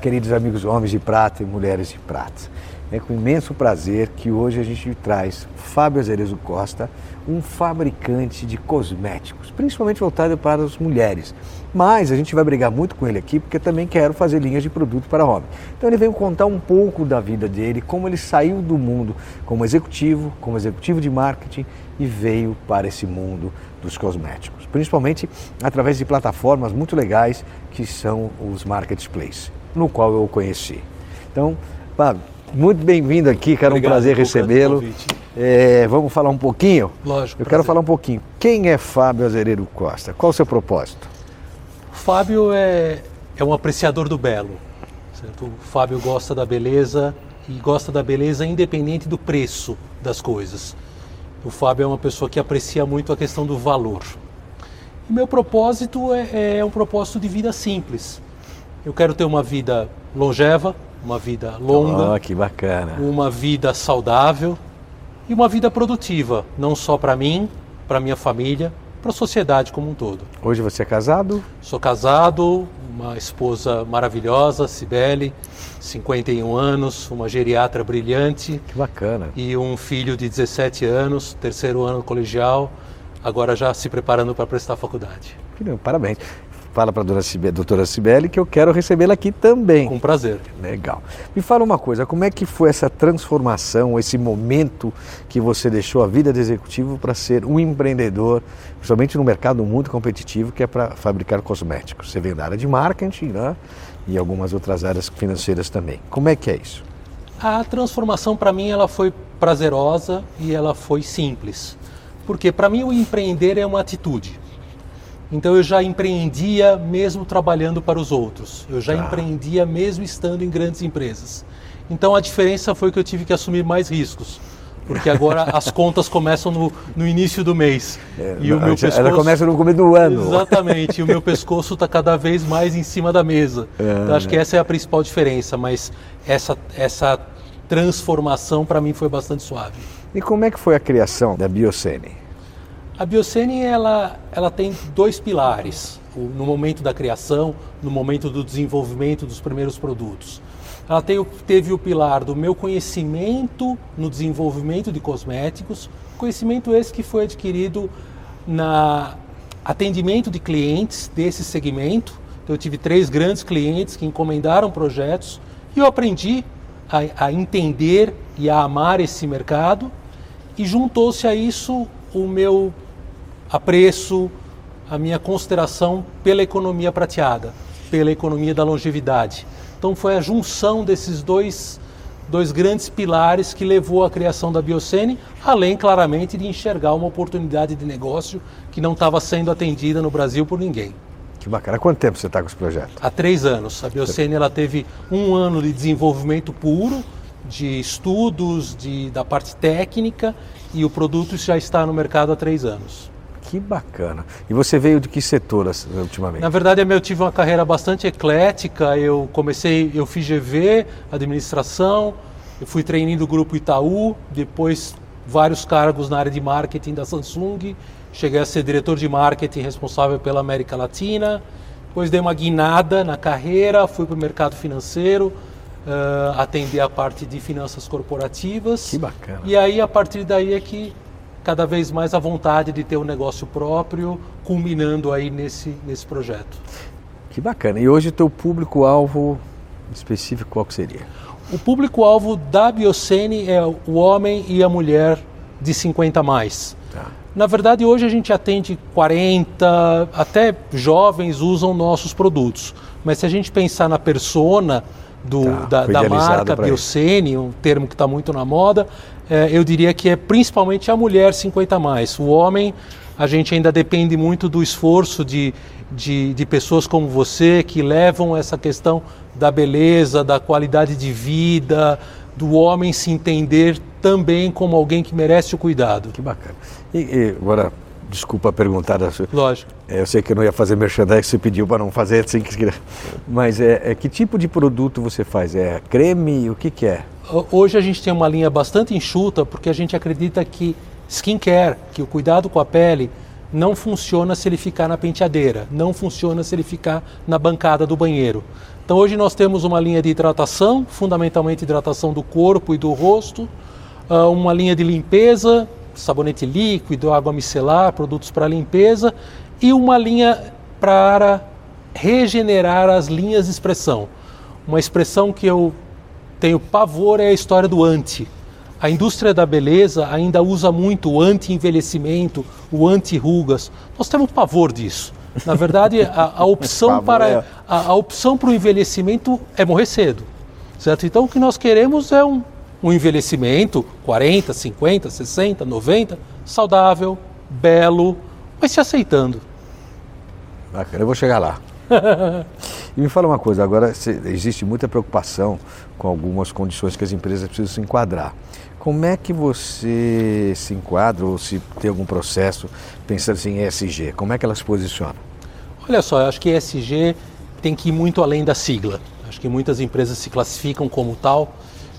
Queridos amigos homens de prata e mulheres de prata. É com imenso prazer que hoje a gente traz Fábio Azerezo Costa, um fabricante de cosméticos, principalmente voltado para as mulheres. Mas a gente vai brigar muito com ele aqui porque também quero fazer linhas de produto para homem. Então ele veio contar um pouco da vida dele, como ele saiu do mundo como executivo, como executivo de marketing e veio para esse mundo dos cosméticos, principalmente através de plataformas muito legais que são os marketplaces no qual eu o conheci. Então, Fábio, muito bem-vindo aqui, cara, Obrigado, um prazer recebê-lo. É, vamos falar um pouquinho? Lógico. Eu prazer. quero falar um pouquinho. Quem é Fábio Azereiro Costa? Qual o seu propósito? Fábio é, é um apreciador do belo. Certo? O Fábio gosta da beleza e gosta da beleza independente do preço das coisas. O Fábio é uma pessoa que aprecia muito a questão do valor. E meu propósito é, é um propósito de vida simples eu quero ter uma vida longeva, uma vida longa. Oh, que bacana. Uma vida saudável e uma vida produtiva, não só para mim, para minha família, para a sociedade como um todo. Hoje você é casado? Sou casado, uma esposa maravilhosa, Cibele, 51 anos, uma geriatra brilhante. Que bacana. E um filho de 17 anos, terceiro ano colegial, agora já se preparando para prestar faculdade. Parabéns fala para a doutora Cibele que eu quero recebê-la aqui também. Com prazer. Legal. Me fala uma coisa, como é que foi essa transformação, esse momento que você deixou a vida de executivo para ser um empreendedor, principalmente no mercado muito competitivo que é para fabricar cosméticos? Você vem da área de marketing, né? E algumas outras áreas financeiras também. Como é que é isso? A transformação para mim ela foi prazerosa e ela foi simples. Porque para mim o empreender é uma atitude. Então eu já empreendia mesmo trabalhando para os outros. Eu já ah. empreendia mesmo estando em grandes empresas. Então a diferença foi que eu tive que assumir mais riscos. Porque agora as contas começam no, no início do mês. É, e o meu pescoço, ela começa no começo do ano. Exatamente. e o meu pescoço está cada vez mais em cima da mesa. É, então acho que essa é a principal diferença. Mas essa, essa transformação para mim foi bastante suave. E como é que foi a criação da Biocene? A Biocene ela, ela tem dois pilares no momento da criação, no momento do desenvolvimento dos primeiros produtos. Ela tem, teve o pilar do meu conhecimento no desenvolvimento de cosméticos, conhecimento esse que foi adquirido na atendimento de clientes desse segmento. Então, eu tive três grandes clientes que encomendaram projetos e eu aprendi a, a entender e a amar esse mercado e juntou-se a isso o meu apreço, a minha consideração pela economia prateada, pela economia da longevidade. Então foi a junção desses dois, dois grandes pilares que levou à criação da Biocene, além claramente de enxergar uma oportunidade de negócio que não estava sendo atendida no Brasil por ninguém. Que bacana. Há quanto tempo você está com esse projeto? Há três anos. A Biocene ela teve um ano de desenvolvimento puro, de estudos, de, da parte técnica, e o produto já está no mercado há três anos. Que bacana. E você veio de que setor ultimamente? Na verdade, eu tive uma carreira bastante eclética. Eu comecei, eu fiz GV, administração, eu fui treinando do grupo Itaú, depois vários cargos na área de marketing da Samsung. Cheguei a ser diretor de marketing responsável pela América Latina. Depois dei uma guinada na carreira, fui para o mercado financeiro, uh, atender a parte de finanças corporativas. Que bacana. E aí, a partir daí é que cada vez mais a vontade de ter um negócio próprio, culminando aí nesse, nesse projeto. Que bacana. E hoje o teu público-alvo Específico qual que seria? O público-alvo da Biocene é o homem e a mulher de 50 mais. Tá. Na verdade, hoje a gente atende 40, até jovens usam nossos produtos. Mas se a gente pensar na persona do, Tá, da, da marca Biocene, um termo que está muito na moda, é, eu diria que é principalmente a mulher 50 mais. O homem, a gente ainda depende muito do esforço de, de, de pessoas como você que levam essa questão da beleza, da qualidade de vida, do homem se entender também como alguém que merece o cuidado. Que bacana. E, e agora, desculpa perguntar, Lógico. eu sei que eu não ia fazer merchandising, você pediu para não fazer assim que mas é, é que tipo de produto você faz? É creme? O que que é? Ho- Hoje a gente tem uma linha bastante enxuta porque a gente acredita que skincare, que o cuidado com a pele, não funciona se ele ficar na penteadeira, não funciona se ele ficar na bancada do banheiro. Então hoje nós temos uma linha de hidratação, fundamentalmente hidratação do corpo e do rosto, ah, uma linha de limpeza, sabonete líquido, água micelar, produtos para limpeza e uma linha para regenerar as linhas de expressão. Uma expressão que eu tenho pavor é a história do anti. A indústria da beleza ainda usa muito o anti-envelhecimento, o anti-rugas. Nós temos pavor disso. Na verdade, a, a opção para é- a, a opção para o envelhecimento é morrer cedo, certo? Então o que nós queremos é um, um envelhecimento 40, 50, 60, 90, saudável, belo, mas se aceitando. Bacana, eu vou chegar lá. e me fala uma coisa, agora existe muita preocupação com algumas condições que as empresas precisam se enquadrar. Como é que você se enquadra ou se tem algum processo pensando assim, em ESG? Como é que elas se posicionam? Olha só, eu acho que ESG tem que ir muito além da sigla. Acho que muitas empresas se classificam como tal,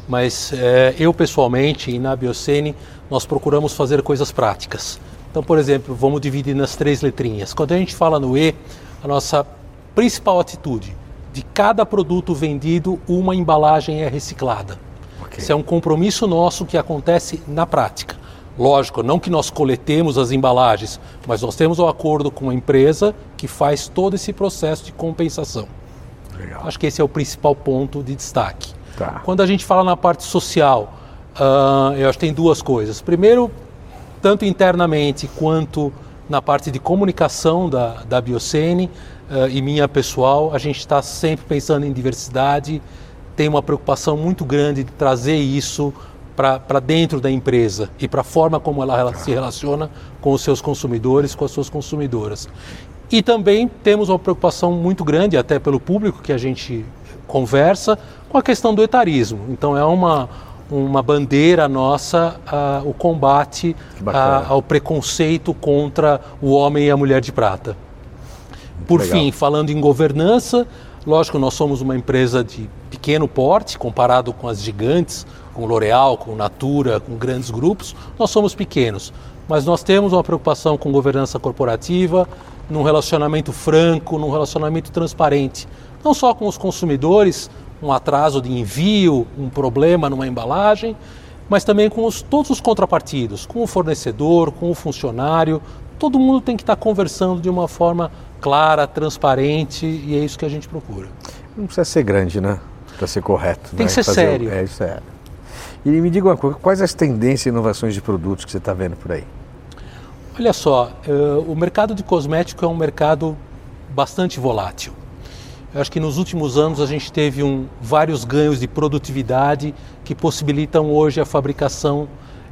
mas eh, eu pessoalmente e na Biocene nós procuramos fazer coisas práticas. Então, por exemplo, vamos dividir nas três letrinhas. Quando a gente fala no E, a nossa principal atitude de cada produto vendido, uma embalagem é reciclada. Ok. Isso é um compromisso nosso que acontece na prática. Lógico, não que nós coletemos as embalagens, mas nós temos um acordo com a empresa que faz todo esse processo de compensação. Legal. Acho que esse é o principal ponto de destaque. Tá. Quando a gente fala na parte social, ah, eu acho que tem duas coisas. Primeiro, tanto internamente quanto na parte de comunicação da, da Biocene ah, e minha pessoal, a gente está sempre pensando em diversidade, tem uma preocupação muito grande de trazer isso para dentro da empresa e para a forma como ela se relaciona com os seus consumidores, com as suas consumidoras. E também temos uma preocupação muito grande, até pelo público que a gente conversa, com a questão do etarismo. Então é uma, uma bandeira nossa ah, o combate ah, ao preconceito contra o homem e a mulher de prata. Por legal. fim, falando em governança, lógico, nós somos uma empresa de pequeno porte comparado com as gigantes, com L'Oréal, com Natura, com grandes grupos, nós somos pequenos. Mas nós temos uma preocupação com governança corporativa, num relacionamento franco, num relacionamento transparente. Não só com os consumidores, um atraso de envio, um problema numa embalagem, mas também com os- todos os contrapartidos, com o fornecedor, com o funcionário. Todo mundo tem que estar conversando de uma forma clara, transparente, e é isso que a gente procura. Não precisa ser grande, né? Para ser correto. Tem né? que ser Fazer o- sério. É, isso é. E me diga uma coisa, quais as tendências e inovações de produtos que você está vendo por aí? Olha só, eh, o mercado de cosmético é um mercado bastante volátil. Eu acho que nos últimos anos a gente teve um, vários ganhos de produtividade que possibilitam hoje a fabricação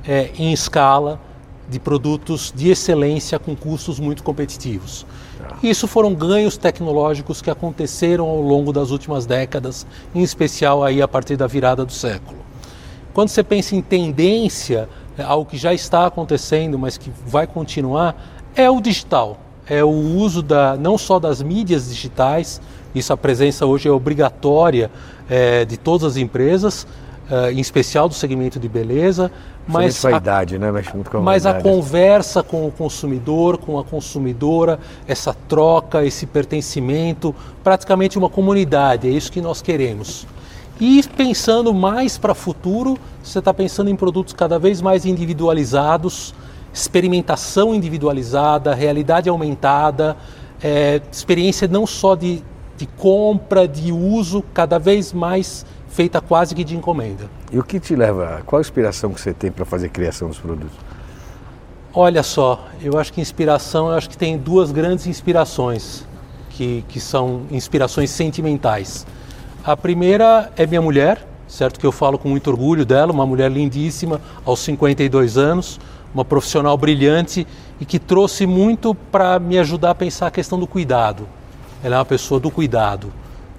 eh, em escala de produtos de excelência com custos muito competitivos. Isso foram ganhos tecnológicos que aconteceram ao longo das últimas décadas, em especial aí a partir da virada do século. Quando você pensa em tendência, é algo que já está acontecendo, mas que vai continuar, é o digital. É o uso da, não só das mídias digitais, isso a presença hoje é obrigatória eh, de todas as empresas, eh, em especial do segmento de beleza, mas Principalmente com a idade, né? Mexe muito com a mas a conversa com o consumidor, com a consumidora, essa troca, esse pertencimento, praticamente uma comunidade, é isso que nós queremos. E pensando mais para o futuro, você está pensando em produtos cada vez mais individualizados, experimentação individualizada, realidade aumentada, é, experiência não só de de compra, de uso, cada vez mais feita quase que de encomenda. E o que te leva, qual a inspiração que você tem para fazer a criação dos produtos? Olha só, eu acho que inspiração, eu acho que tem duas grandes inspirações, que, que são inspirações sentimentais. A primeira é minha mulher, certo? Que eu falo com muito orgulho dela, uma mulher lindíssima, aos 52 anos, uma profissional brilhante e que trouxe muito para me ajudar a pensar a questão do cuidado. Ela é uma pessoa do cuidado,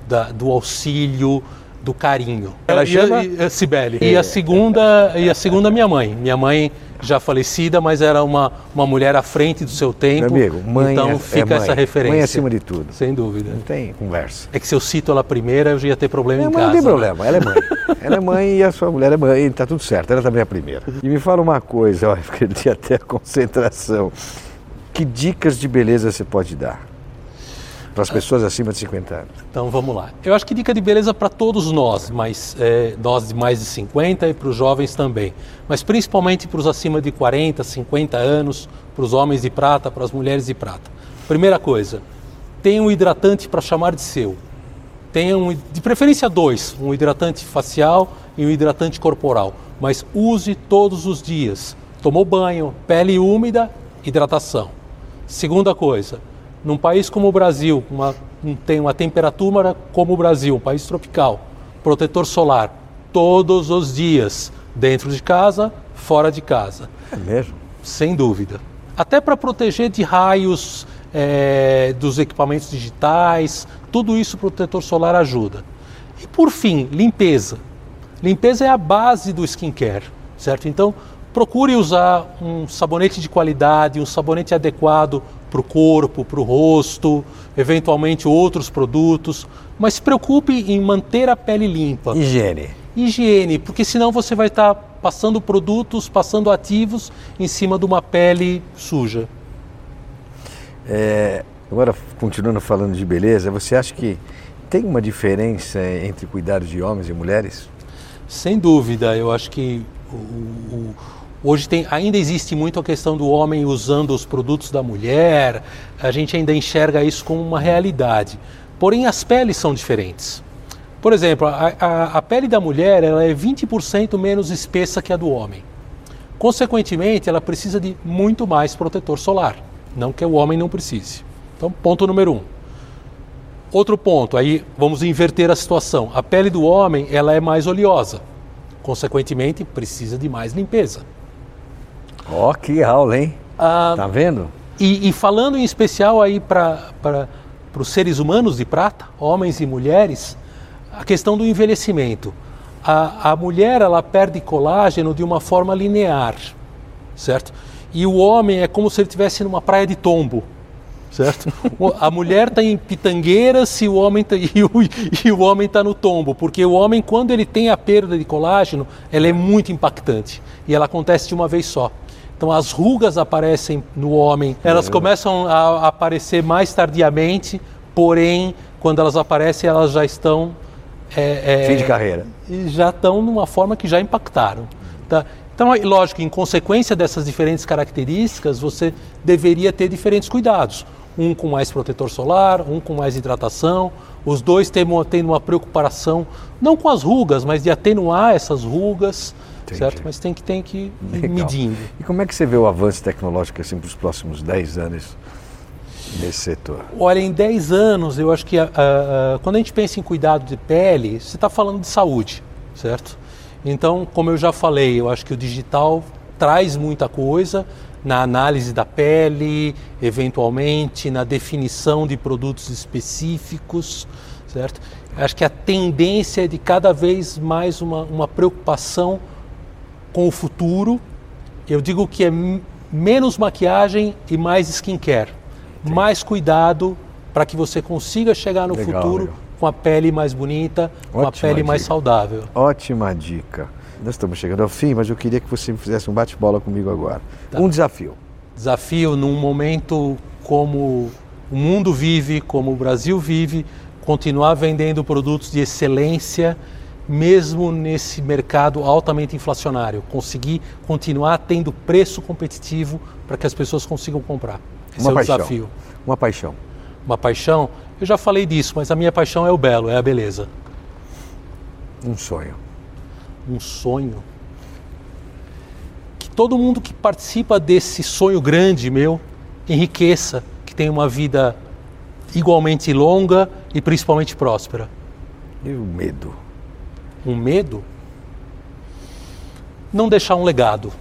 da, do auxílio, do carinho. Ela e, chama? e, a Cibele. E a segunda, e a segunda minha mãe. Minha mãe já falecida, mas era uma, uma mulher à frente do seu tempo. Meu amigo, mãe então é- é fica mãe. essa referência. Mãe acima de tudo. Sem dúvida. Não tem conversa. É que se eu cito ela primeira, eu já ia ter problema É, em casa. não tem né? problema, ela é mãe. ela é mãe e a sua mulher é mãe, tá tudo certo, ela também é a primeira. E me fala uma coisa, olha, perdi até a concentração. Que dicas de beleza você pode dar para as pessoas acima de 50 anos? Então vamos lá. Eu acho que dica de beleza para todos nós, mas é, nós de mais de 50 e para os jovens também. Mas principalmente para os acima de 40, 50 anos, para os homens de prata, para as mulheres de prata. Primeira coisa, tenha um hidratante para chamar de seu. Tenha um, de preferência dois, um hidratante facial e um hidratante corporal. Mas use todos os dias. Tomou banho, pele úmida, hidratação. Segunda coisa, num país como o Brasil, uma, um- tem uma temperatura como o Brasil, um país tropical, protetor solar todos os dias, dentro de casa, fora de casa, É mesmo? sem dúvida. Até para proteger de raios eh, dos equipamentos digitais, tudo isso o protetor solar ajuda. E por fim, limpeza. Limpeza é a base do skincare, certo? Então, procure usar um sabonete de qualidade, um sabonete adequado para o corpo, para o rosto, eventualmente outros produtos, mas se preocupe em manter a pele limpa. Higiene. Higiene, porque senão você vai estar passando produtos, passando ativos em cima de uma pele suja. É, agora, continuando falando de beleza, você acha que tem uma diferença entre cuidados de homens e mulheres? Sem dúvida, eu acho que o- o- hoje tem, ainda existe muito a questão do homem usando os produtos da mulher, a gente ainda enxerga isso como uma realidade. Porém, as peles são diferentes. Por exemplo, a, a- a pele da mulher ela é 20% menos espessa que a do homem. Consequentemente, ela precisa de muito mais protetor solar, não que o homem não precise. Então, ponto número um. Outro ponto, aí vamos inverter a situação. A pele do homem ela é mais oleosa, consequentemente precisa de mais limpeza. Ó, que aula, hein? Ah, Tá vendo? e, e falando em especial aí para os seres humanos de prata, homens e mulheres, a questão do envelhecimento. A, a mulher ela perde colágeno de uma forma linear, certo? E o homem é como se ele estivesse numa praia de tombo, certo? A mulher está em pitangueiras e o homem tá, e o, e o homem está no tombo, porque o homem quando ele tem a perda de colágeno, ela é muito impactante e ela acontece de uma vez só. Então as rugas aparecem no homem, elas começam a aparecer mais tardiamente, porém quando elas aparecem elas já estão é, é, Fim de carreira. já estão numa forma que já impactaram. Tá? Então, é lógico, em consequência dessas diferentes características, você deveria ter diferentes cuidados. Um com mais protetor solar, um com mais hidratação, os dois têm uma preocupação, não com as rugas, mas de atenuar essas rugas, Entendi. certo? Mas tem que, tem que ir Legal. medindo. E como é que você vê o avanço tecnológico assim para os próximos 10 anos nesse setor? Olha, em 10 anos, eu acho que quando a gente pensa em cuidado de pele, você está falando de saúde, certo? Então, como eu já falei, eu acho que o digital traz muita coisa na análise da pele, eventualmente na definição de produtos específicos, certo? Acho que a tendência é de cada vez mais uma, uma preocupação com o futuro. Eu digo que é menos maquiagem e mais skincare. Mais cuidado para que você consiga chegar no Legal, futuro legal. com a pele mais bonita, com a pele mais dica. saudável. Ótima dica. Nós estamos chegando ao fim, mas eu queria que você fizesse um bate-bola comigo agora. Tá. Um desafio. Desafio num momento como o mundo vive, como o Brasil vive, continuar vendendo produtos de excelência, mesmo nesse mercado altamente inflacionário. Conseguir continuar tendo preço competitivo para que as pessoas consigam comprar. Esse Uma é o paixão. desafio. Uma paixão. uma paixão, eu já falei disso, mas a minha paixão é o belo, é a beleza. Um sonho. Um sonho. Que todo mundo que participa desse sonho grande meu enriqueça, que tenha uma vida igualmente longa e principalmente próspera. E o medo? Um medo? Não deixar um legado.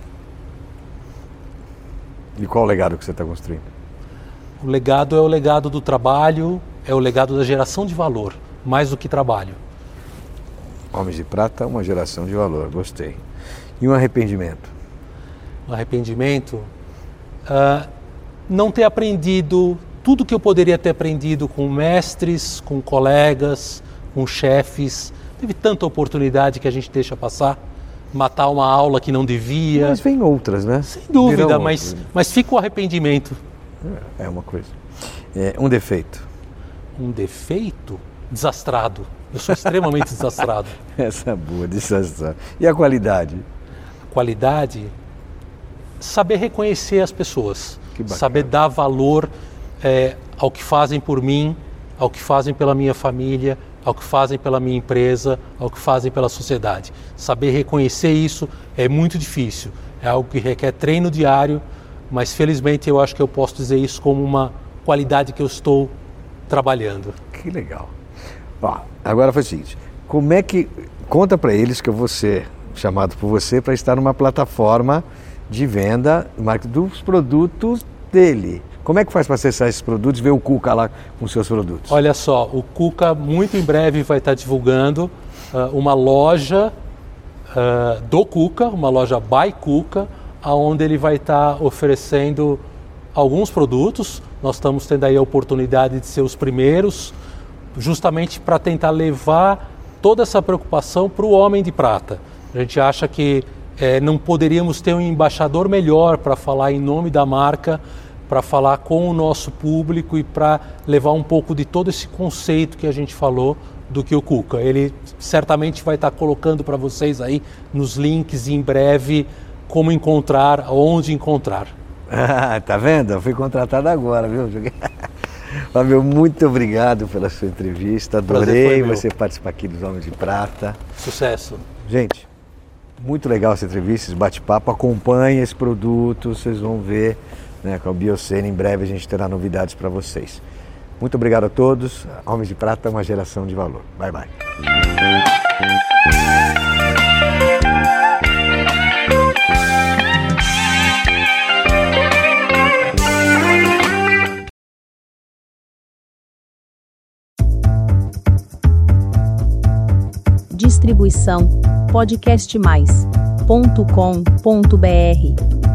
E qual o legado que você está construindo? O legado é o legado do trabalho, é o legado da geração de valor, mais do que trabalho. Homens de Prata, uma geração de valor, gostei. E um arrependimento? Um arrependimento? Uh, não ter aprendido tudo que eu poderia ter aprendido com mestres, com colegas, com chefes. Teve tanta oportunidade que a gente deixa passar. Matar uma aula que não devia. Mas vem outras, né? Sem dúvida, mas, mas fica o arrependimento. É uma coisa. É, um defeito. Um defeito? Desastrado. Eu sou extremamente desastrado. Essa é boa, desastrado. E a qualidade? A qualidade? Saber reconhecer as pessoas. Saber dar valor é, ao que fazem por mim, ao que fazem pela minha família, ao que fazem pela minha empresa, ao que fazem pela sociedade. Saber reconhecer isso é muito difícil. É algo que requer treino diário, mas felizmente eu acho que eu posso dizer isso como uma qualidade que eu estou trabalhando. Que legal. Ó, agora foi o seguinte: como é que. Conta para eles que eu vou ser chamado por você para estar numa plataforma de venda dos produtos dele. Como é que faz para acessar esses produtos, ver o Cuca lá com seus produtos? Olha só, o Cuca muito em breve vai estar divulgando uh, uma loja uh, do Cuca, uma loja by Cuca, aonde ele vai estar oferecendo alguns produtos. Nós estamos tendo aí a oportunidade de ser os primeiros, justamente para tentar levar toda essa preocupação para o homem de prata. A gente acha que é, não poderíamos ter um embaixador melhor para falar em nome da marca para falar com o nosso público e para levar um pouco de todo esse conceito que a gente falou do que o Cuca. Ele certamente vai estar tá colocando para vocês aí nos links em breve como encontrar, onde encontrar. Ah, tá vendo? Eu fui contratado agora, viu? Fábio, muito obrigado pela sua entrevista. Adorei você participar aqui dos Homens de Prata. Sucesso. Gente, muito legal essa entrevista, esse bate-papo. Acompanhe esse produto, vocês vão ver né, com a Biocena. Em breve a gente terá novidades para vocês. Muito obrigado a todos. Homens de Prata, uma geração de valor. Bye, bye. Distribuição podcast mais ponto com ponto br